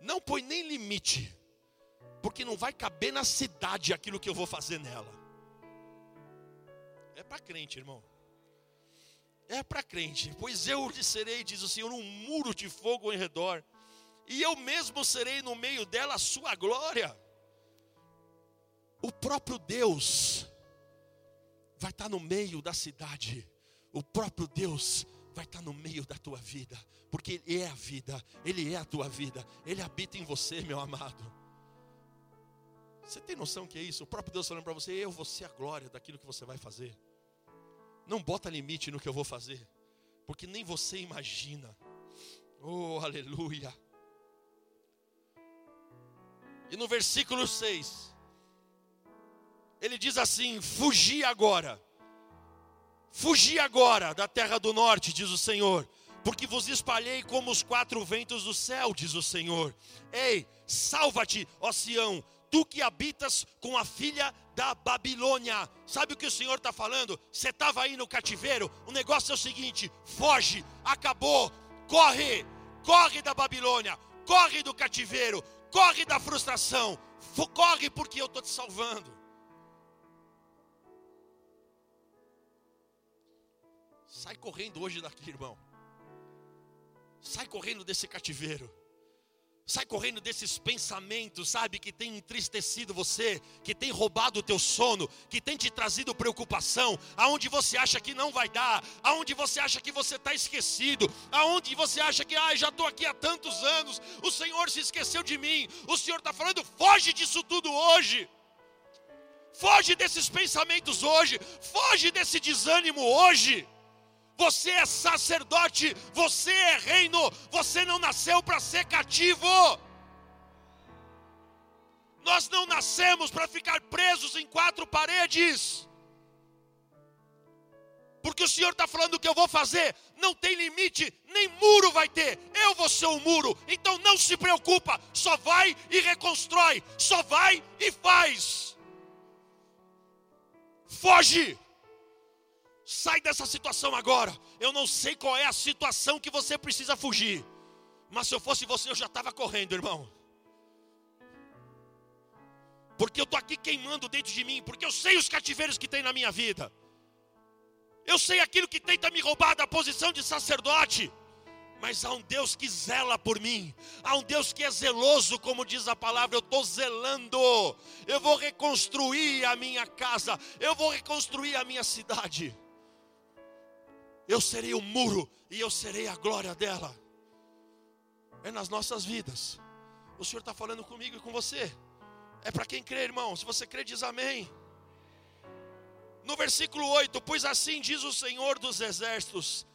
Não põe nem limite, porque não vai caber na cidade aquilo que eu vou fazer nela. É para crente, irmão. É para crente, pois eu lhe serei, diz o Senhor, um muro de fogo em redor e eu mesmo serei no meio dela a sua glória. O próprio Deus vai estar no meio da cidade, o próprio Deus vai estar no meio da tua vida, porque Ele é a vida, Ele é a tua vida, Ele habita em você, meu amado. Você tem noção que é isso? O próprio Deus falando para você: Eu vou ser a glória daquilo que você vai fazer. Não bota limite no que eu vou fazer, porque nem você imagina. Oh, aleluia. E no versículo 6, ele diz assim: Fugi agora, fugi agora da terra do norte, diz o Senhor, porque vos espalhei como os quatro ventos do céu, diz o Senhor. Ei, salva-te, ó Sião, tu que habitas com a filha da Babilônia. Sabe o que o Senhor está falando? Você estava aí no cativeiro, o negócio é o seguinte: foge, acabou, corre, corre da Babilônia, corre do cativeiro, corre da frustração, corre porque eu estou te salvando. Sai correndo hoje daqui, irmão. Sai correndo desse cativeiro. Sai correndo desses pensamentos, sabe, que tem entristecido você, que tem roubado o teu sono, que tem te trazido preocupação, aonde você acha que não vai dar, aonde você acha que você está esquecido, aonde você acha que, ah, já estou aqui há tantos anos, o Senhor se esqueceu de mim. O Senhor está falando, foge disso tudo hoje. Foge desses pensamentos hoje, foge desse desânimo hoje. Você é sacerdote, você é reino, você não nasceu para ser cativo. Nós não nascemos para ficar presos em quatro paredes. Porque o Senhor está falando que eu vou fazer, não tem limite, nem muro vai ter. Eu vou ser o muro. Então não se preocupa, só vai e reconstrói, só vai e faz. Foge. Sai dessa situação agora. Eu não sei qual é a situação que você precisa fugir. Mas se eu fosse você, eu já estava correndo, irmão. Porque eu estou aqui queimando dentro de mim. Porque eu sei os cativeiros que tem na minha vida. Eu sei aquilo que tenta me roubar da posição de sacerdote. Mas há um Deus que zela por mim, há um Deus que é zeloso, como diz a palavra. Eu estou zelando, eu vou reconstruir a minha casa, eu vou reconstruir a minha cidade eu serei o muro e eu serei a glória dela. É nas nossas vidas. O Senhor está falando comigo e com você. É para quem crê, irmão. Se você crê, diz amém. No versículo 8: Pois assim diz o Senhor dos exércitos: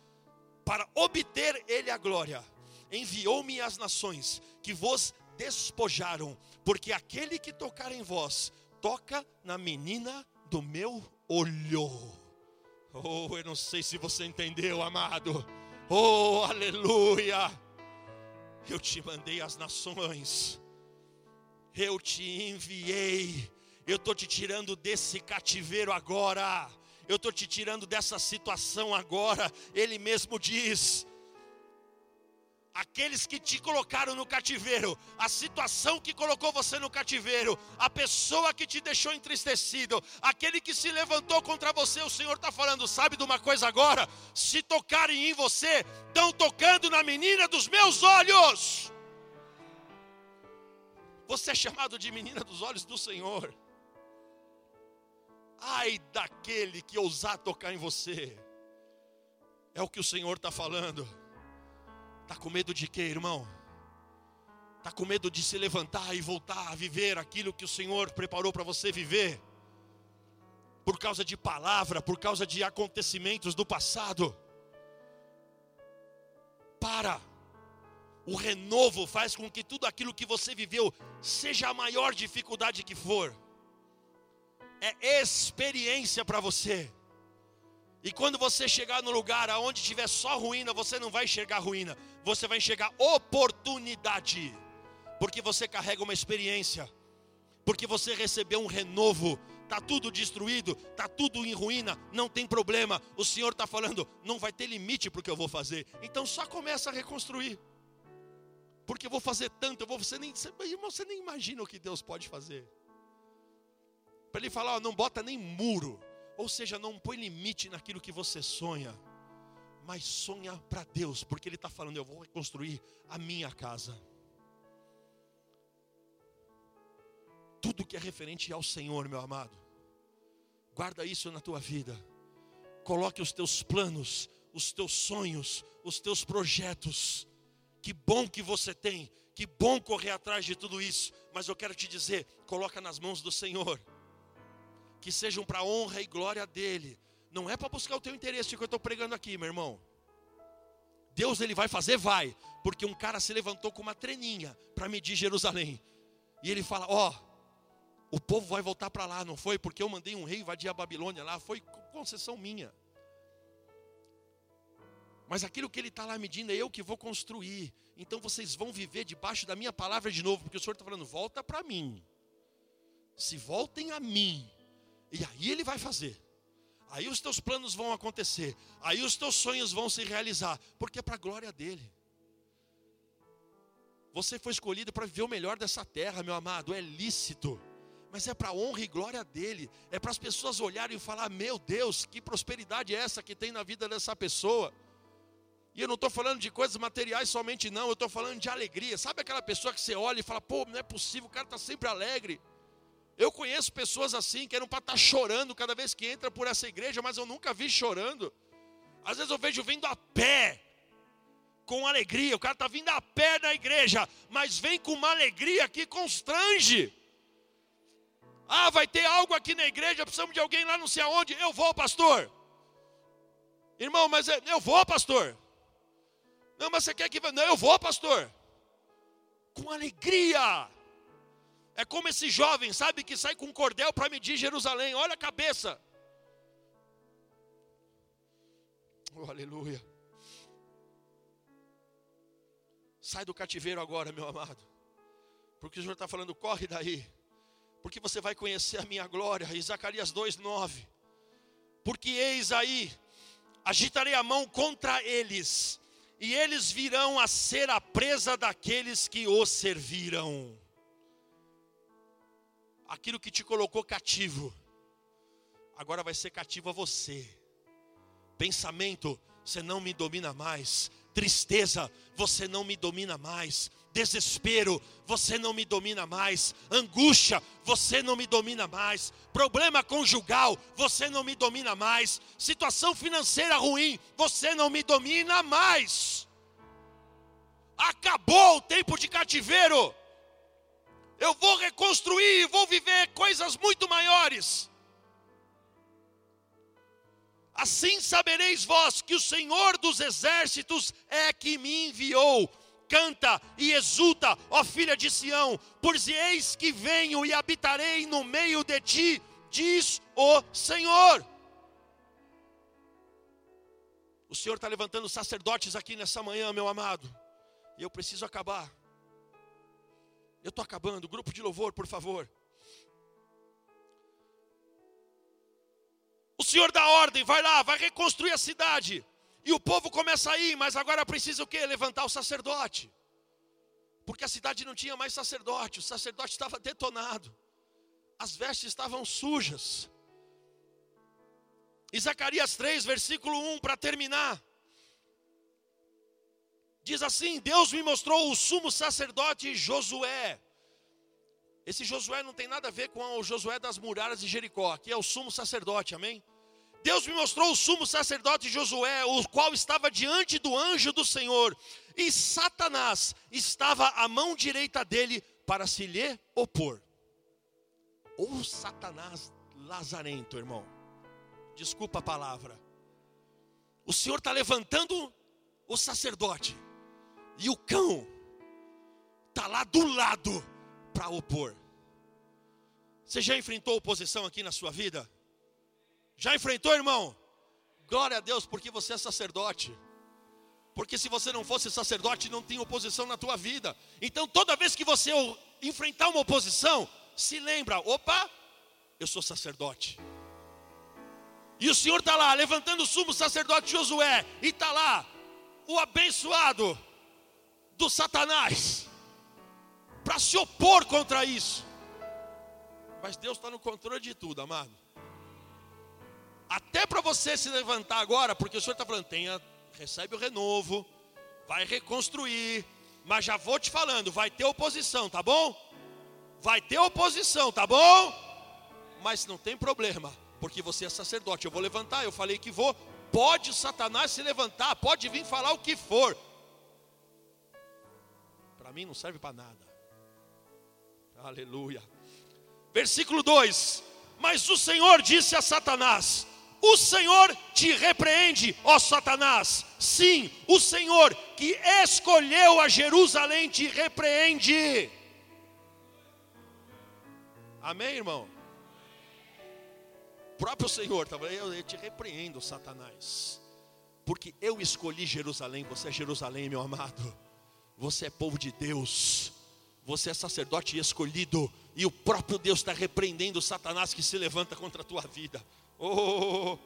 Para obter Ele a glória, enviou-me às nações que vos despojaram, porque aquele que tocar em vós, toca na menina do meu olho. Oh, eu não sei se você entendeu, amado. Oh, aleluia. Eu te mandei às nações. Eu te enviei. Eu estou te tirando desse cativeiro agora. Eu estou te tirando dessa situação agora. Ele mesmo diz: aqueles que te colocaram no cativeiro, a situação que colocou você no cativeiro, a pessoa que te deixou entristecido, aquele que se levantou contra você, o Senhor está falando, sabe de uma coisa agora? Se tocarem em você, estão tocando na menina dos meus olhos. Você é chamado de menina dos olhos do Senhor. Ai daquele que ousar tocar em você, é o que o Senhor está falando. Está com medo de quê, irmão? Está com medo de se levantar e voltar a viver aquilo que o Senhor preparou para você viver? Por causa de palavra, por causa de acontecimentos do passado? Para. O renovo faz com que tudo aquilo que você viveu, seja a maior dificuldade que for, é experiência para você. E quando você chegar no lugar aonde tiver só ruína, você não vai enxergar ruína, você vai enxergar oportunidade, porque você carrega uma experiência, porque você recebeu um renovo. Está tudo destruído, está tudo em ruína, não tem problema. O Senhor está falando, não vai ter limite para o que eu vou fazer. Então só começa a reconstruir. Porque eu vou fazer tanto, eu vou, você, nem, você, você nem imagina o que Deus pode fazer. Para ele falar, ó, não bota nem muro. Ou seja, não põe limite naquilo que você sonha, mas sonha para Deus, porque Ele está falando: eu vou reconstruir a minha casa. Tudo que é referente ao Senhor, meu amado, guarda isso na tua vida. Coloque os teus planos, os teus sonhos, os teus projetos. Que bom que você tem, que bom correr atrás de tudo isso, mas eu quero te dizer, coloca nas mãos do Senhor que sejam para honra e glória dele, Não é para buscar o teu interesse que eu estou pregando aqui, meu irmão. Deus ele vai fazer, vai, porque um cara se levantou com uma treninha para medir Jerusalém. E ele fala: Ó, oh, o povo vai voltar para lá, não foi? Porque eu mandei um rei invadir a Babilônia lá, foi concessão minha. Mas aquilo que ele está lá medindo é eu que vou construir. Então vocês vão viver debaixo da minha palavra de novo, porque o Senhor está falando: volta para mim. Se voltem a mim. E aí ele vai fazer. Aí os teus planos vão acontecer. Aí os teus sonhos vão se realizar. Porque é para a glória dele. Você foi escolhido para viver o melhor dessa terra, meu amado. É lícito. Mas é para a honra e glória dele. É para as pessoas olharem e falar: Meu Deus, que prosperidade é essa que tem na vida dessa pessoa. E eu não estou falando de coisas materiais somente, não. Eu estou falando de alegria. Sabe aquela pessoa que você olha e fala: Pô, não é possível, o cara está sempre alegre. Eu conheço pessoas assim que eram para estar tá chorando cada vez que entra por essa igreja, mas eu nunca vi chorando. Às vezes eu vejo vindo a pé, com alegria. O cara está vindo a pé da igreja, mas vem com uma alegria que constrange. Ah, vai ter algo aqui na igreja, precisamos de alguém lá não sei aonde. Eu vou, pastor. Irmão, mas eu vou, pastor. Não, mas você quer que. Não, eu vou, pastor. Com alegria. É como esse jovem, sabe, que sai com um cordel para medir Jerusalém. Olha a cabeça. Oh, aleluia. Sai do cativeiro agora, meu amado. Porque o Senhor está falando, corre daí. Porque você vai conhecer a minha glória. E Zacarias 2,9. Porque eis aí, agitarei a mão contra eles, e eles virão a ser a presa daqueles que os serviram aquilo que te colocou cativo, agora vai ser cativo a você. Pensamento, você não me domina mais. Tristeza, você não me domina mais. Desespero, você não me domina mais. Angústia, você não me domina mais. Problema conjugal, você não me domina mais. Situação financeira ruim, você não me domina mais. Acabou o tempo de cativeiro eu vou reconstruir e vou viver coisas muito maiores. Assim sabereis vós que o Senhor dos exércitos é que me enviou. Canta e exulta, ó filha de Sião, por eis que venho e habitarei no meio de ti, diz o Senhor. O Senhor está levantando sacerdotes aqui nessa manhã, meu amado, e eu preciso acabar. Eu estou acabando. Grupo de louvor, por favor. O Senhor dá ordem, vai lá, vai reconstruir a cidade. E o povo começa a ir, mas agora precisa o quê? Levantar o sacerdote. Porque a cidade não tinha mais sacerdote, o sacerdote estava detonado. As vestes estavam sujas. E Zacarias 3, versículo 1, para terminar. Diz assim: Deus me mostrou o sumo sacerdote Josué. Esse Josué não tem nada a ver com o Josué das muralhas de Jericó, aqui é o sumo sacerdote, amém? Deus me mostrou o sumo sacerdote Josué, o qual estava diante do anjo do Senhor, e Satanás estava à mão direita dele para se lhe opor. Ou Satanás lazarento, irmão. Desculpa a palavra. O Senhor está levantando o sacerdote e o cão está lá do lado para opor. Você já enfrentou oposição aqui na sua vida? Já enfrentou, irmão? Glória a Deus, porque você é sacerdote. Porque se você não fosse sacerdote, não tem oposição na tua vida. Então, toda vez que você enfrentar uma oposição, se lembra: opa, eu sou sacerdote. E o Senhor está lá, levantando o sumo sacerdote Josué, e está lá, o abençoado, do Satanás para se opor contra isso. Mas Deus está no controle de tudo, amado. Até para você se levantar agora, porque o Senhor está falando, tenha, recebe o renovo, vai reconstruir, mas já vou te falando, vai ter oposição, tá bom? Vai ter oposição, tá bom? Mas não tem problema, porque você é sacerdote. Eu vou levantar, eu falei que vou. Pode Satanás se levantar, pode vir falar o que for, mim não serve para nada. Aleluia. Versículo 2: Mas o Senhor disse a Satanás: O Senhor te repreende, ó Satanás. Sim, o Senhor que escolheu a Jerusalém te repreende. Amém, irmão? O próprio Senhor eu, eu te repreendo, Satanás. Porque eu escolhi Jerusalém, você é Jerusalém, meu amado. Você é povo de Deus. Você é sacerdote escolhido. E o próprio Deus está repreendendo o Satanás que se levanta contra a tua vida. Oh,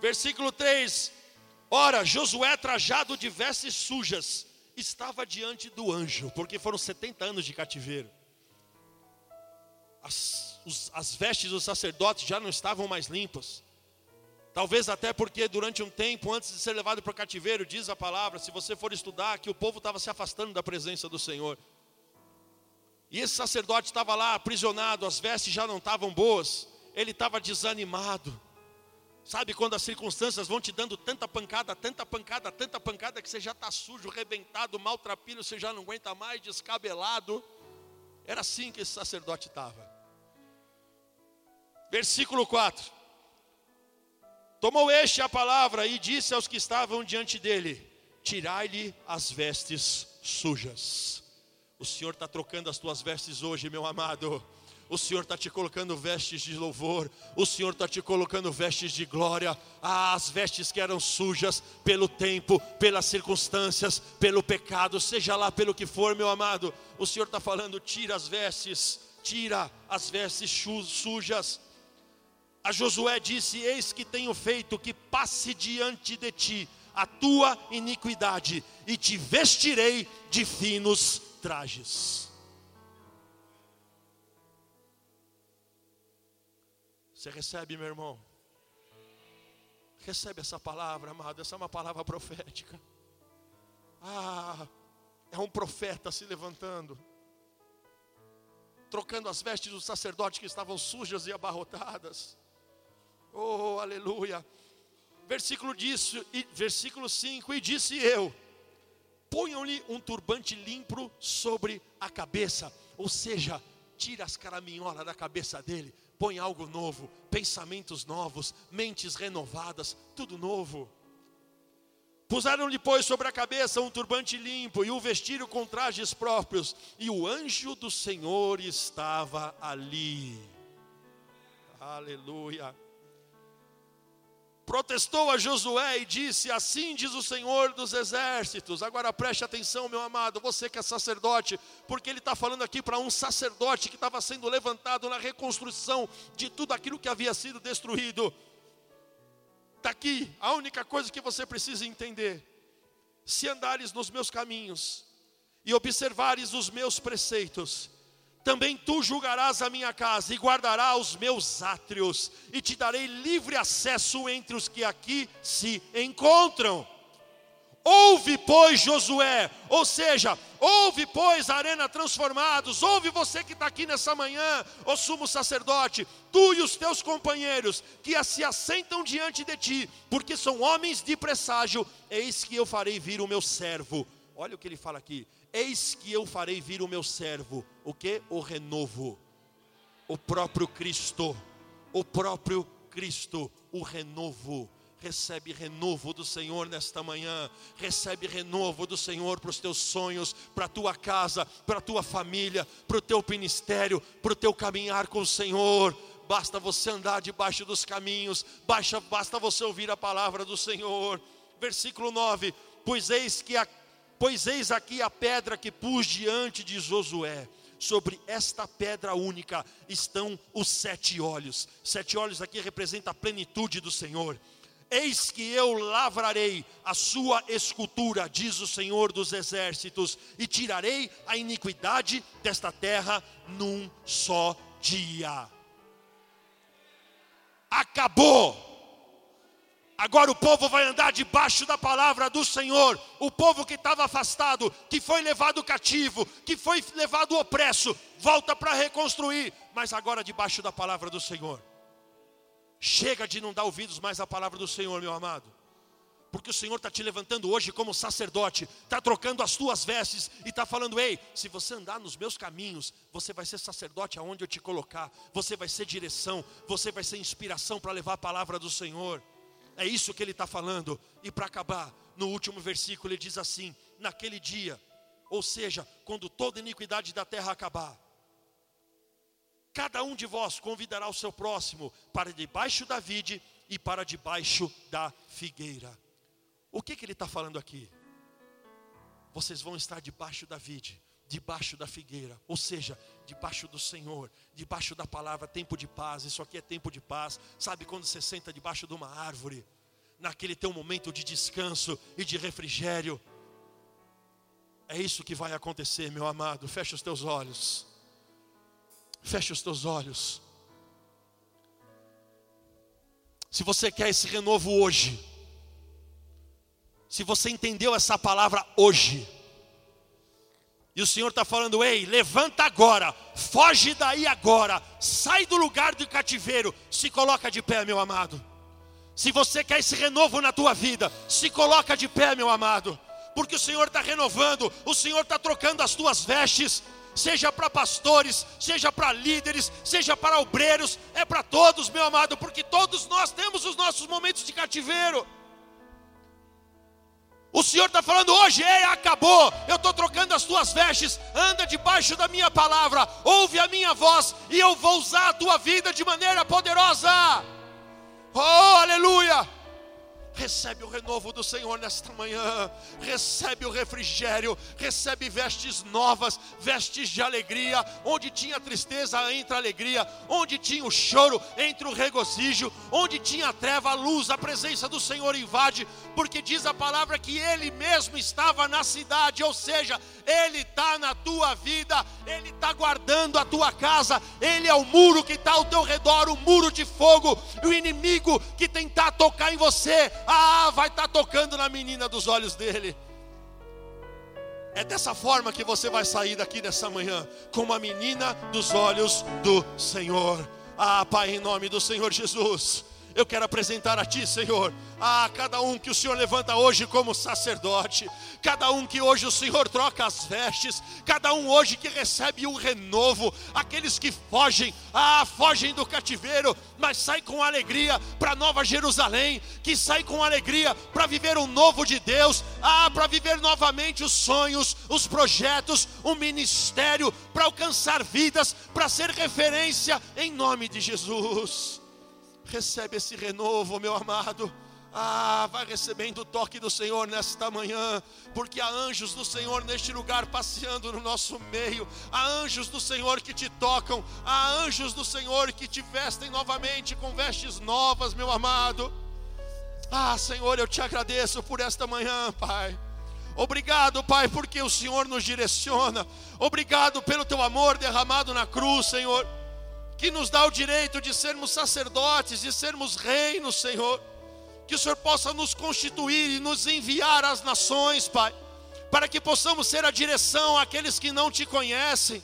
versículo 3: Ora, Josué, trajado de vestes sujas, estava diante do anjo, porque foram 70 anos de cativeiro. As, os, as vestes dos sacerdotes já não estavam mais limpas. Talvez até porque durante um tempo, antes de ser levado para o cativeiro, diz a palavra, se você for estudar, que o povo estava se afastando da presença do Senhor. E esse sacerdote estava lá aprisionado, as vestes já não estavam boas ele estava desanimado. Sabe quando as circunstâncias vão te dando tanta pancada, tanta pancada, tanta pancada que você já está sujo, rebentado, maltrapilho, você já não aguenta mais, descabelado. Era assim que esse sacerdote estava. Versículo 4: Tomou este a palavra e disse aos que estavam diante dele: Tirai-lhe as vestes sujas. O Senhor está trocando as tuas vestes hoje, meu amado. O Senhor está te colocando vestes de louvor, o Senhor está te colocando vestes de glória. Ah, as vestes que eram sujas pelo tempo, pelas circunstâncias, pelo pecado, seja lá pelo que for, meu amado. O Senhor está falando: tira as vestes, tira as vestes sujas. A Josué disse: Eis que tenho feito que passe diante de ti a tua iniquidade, e te vestirei de finos trajes. Você recebe, meu irmão? Recebe essa palavra, amado. Essa é uma palavra profética. Ah, é um profeta se levantando, trocando as vestes dos sacerdotes que estavam sujas e abarrotadas. Oh, aleluia. Versículo, disso, versículo 5: E disse eu: ponham-lhe um turbante limpo sobre a cabeça, ou seja, tira as caraminholas da cabeça dele, põe algo novo, pensamentos novos, mentes renovadas, tudo novo. Puseram-lhe, pois, sobre a cabeça um turbante limpo e o vestiram com trajes próprios, e o anjo do Senhor estava ali. Aleluia protestou a Josué e disse: Assim diz o Senhor dos exércitos. Agora preste atenção, meu amado, você que é sacerdote, porque ele está falando aqui para um sacerdote que estava sendo levantado na reconstrução de tudo aquilo que havia sido destruído. Está aqui a única coisa que você precisa entender: se andares nos meus caminhos e observares os meus preceitos, também tu julgarás a minha casa e guardarás os meus átrios, e te darei livre acesso entre os que aqui se encontram. Ouve, pois, Josué, ou seja, ouve, pois, arena transformados, ouve você que está aqui nessa manhã, ó sumo sacerdote, tu e os teus companheiros, que se assentam diante de ti, porque são homens de presságio, eis que eu farei vir o meu servo. Olha o que ele fala aqui: Eis que eu farei vir o meu servo, o que? O renovo, o próprio Cristo, o próprio Cristo, o renovo. Recebe renovo do Senhor nesta manhã, recebe renovo do Senhor para os teus sonhos, para a tua casa, para a tua família, para o teu ministério, para o teu caminhar com o Senhor. Basta você andar debaixo dos caminhos, basta, basta você ouvir a palavra do Senhor. Versículo 9: Pois eis que a Pois eis aqui a pedra que pus diante de Josué. Sobre esta pedra única estão os sete olhos. Sete olhos aqui representa a plenitude do Senhor. Eis que eu lavrarei a sua escultura, diz o Senhor dos exércitos, e tirarei a iniquidade desta terra num só dia. Acabou Agora o povo vai andar debaixo da palavra do Senhor. O povo que estava afastado, que foi levado cativo, que foi levado opresso, volta para reconstruir, mas agora debaixo da palavra do Senhor. Chega de não dar ouvidos mais à palavra do Senhor, meu amado. porque o Senhor está te levantando hoje como sacerdote, está trocando as tuas vestes e está falando: ei, se você andar nos meus caminhos, você vai ser sacerdote aonde eu te colocar, você vai ser direção, você vai ser inspiração para levar a palavra do Senhor. É isso que ele está falando. E para acabar, no último versículo, ele diz assim: naquele dia, ou seja, quando toda iniquidade da terra acabar, cada um de vós convidará o seu próximo para debaixo da vide e para debaixo da figueira. O que, que ele está falando aqui? Vocês vão estar debaixo da vide, debaixo da figueira, ou seja, debaixo do Senhor, debaixo da palavra, tempo de paz. Isso aqui é tempo de paz. Sabe quando você senta debaixo de uma árvore, naquele teu momento de descanso e de refrigério? É isso que vai acontecer, meu amado. Feche os teus olhos. Feche os teus olhos. Se você quer esse renovo hoje, se você entendeu essa palavra hoje, e o Senhor está falando: ei, levanta agora, foge daí agora, sai do lugar do cativeiro, se coloca de pé, meu amado. Se você quer esse renovo na tua vida, se coloca de pé, meu amado, porque o Senhor está renovando, o Senhor está trocando as tuas vestes, seja para pastores, seja para líderes, seja para obreiros, é para todos, meu amado, porque todos nós temos os nossos momentos de cativeiro. O Senhor está falando hoje, ei, acabou. Eu estou trocando as tuas vestes. Anda debaixo da minha palavra, ouve a minha voz, e eu vou usar a tua vida de maneira poderosa. Oh, aleluia! Recebe o renovo do Senhor nesta manhã, recebe o refrigério, recebe vestes novas, vestes de alegria. Onde tinha tristeza, entra alegria. Onde tinha o choro, entra o regozijo. Onde tinha treva, a luz, a presença do Senhor invade, porque diz a palavra que Ele mesmo estava na cidade, ou seja, Ele está na tua vida, Ele está guardando a tua casa, Ele é o muro que está ao teu redor, o muro de fogo, o inimigo que tentar tocar em você ah, vai estar tá tocando na menina dos olhos dele. É dessa forma que você vai sair daqui nessa manhã, como a menina dos olhos do Senhor. Ah, Pai, em nome do Senhor Jesus eu quero apresentar a Ti, Senhor, a cada um que o Senhor levanta hoje como sacerdote, cada um que hoje o Senhor troca as vestes, cada um hoje que recebe um renovo, aqueles que fogem, ah, fogem do cativeiro, mas saem com alegria para Nova Jerusalém, que saem com alegria para viver o novo de Deus, ah, para viver novamente os sonhos, os projetos, o ministério, para alcançar vidas, para ser referência em nome de Jesus. Recebe esse renovo, meu amado. Ah, vai recebendo o toque do Senhor nesta manhã, porque há anjos do Senhor neste lugar passeando no nosso meio, há anjos do Senhor que te tocam, há anjos do Senhor que te vestem novamente com vestes novas, meu amado. Ah, Senhor, eu te agradeço por esta manhã, Pai. Obrigado, Pai, porque o Senhor nos direciona. Obrigado pelo teu amor derramado na cruz, Senhor que nos dá o direito de sermos sacerdotes, de sermos reinos, Senhor. Que o Senhor possa nos constituir e nos enviar às nações, Pai, para que possamos ser a direção àqueles que não te conhecem,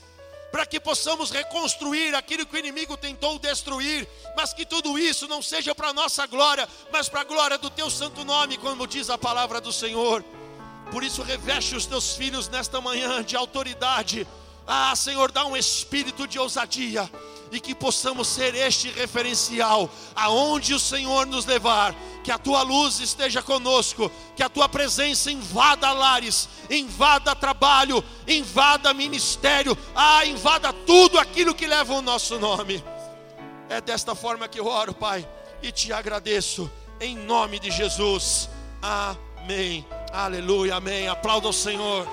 para que possamos reconstruir aquilo que o inimigo tentou destruir, mas que tudo isso não seja para nossa glória, mas para a glória do teu santo nome, como diz a palavra do Senhor. Por isso, reveste os teus filhos nesta manhã de autoridade. Ah, Senhor, dá um espírito de ousadia e que possamos ser este referencial aonde o Senhor nos levar. Que a tua luz esteja conosco, que a tua presença invada lares, invada trabalho, invada ministério, ah, invada tudo aquilo que leva o nosso nome. É desta forma que eu oro, Pai, e te agradeço, em nome de Jesus. Amém. Aleluia, amém. Aplauda o Senhor.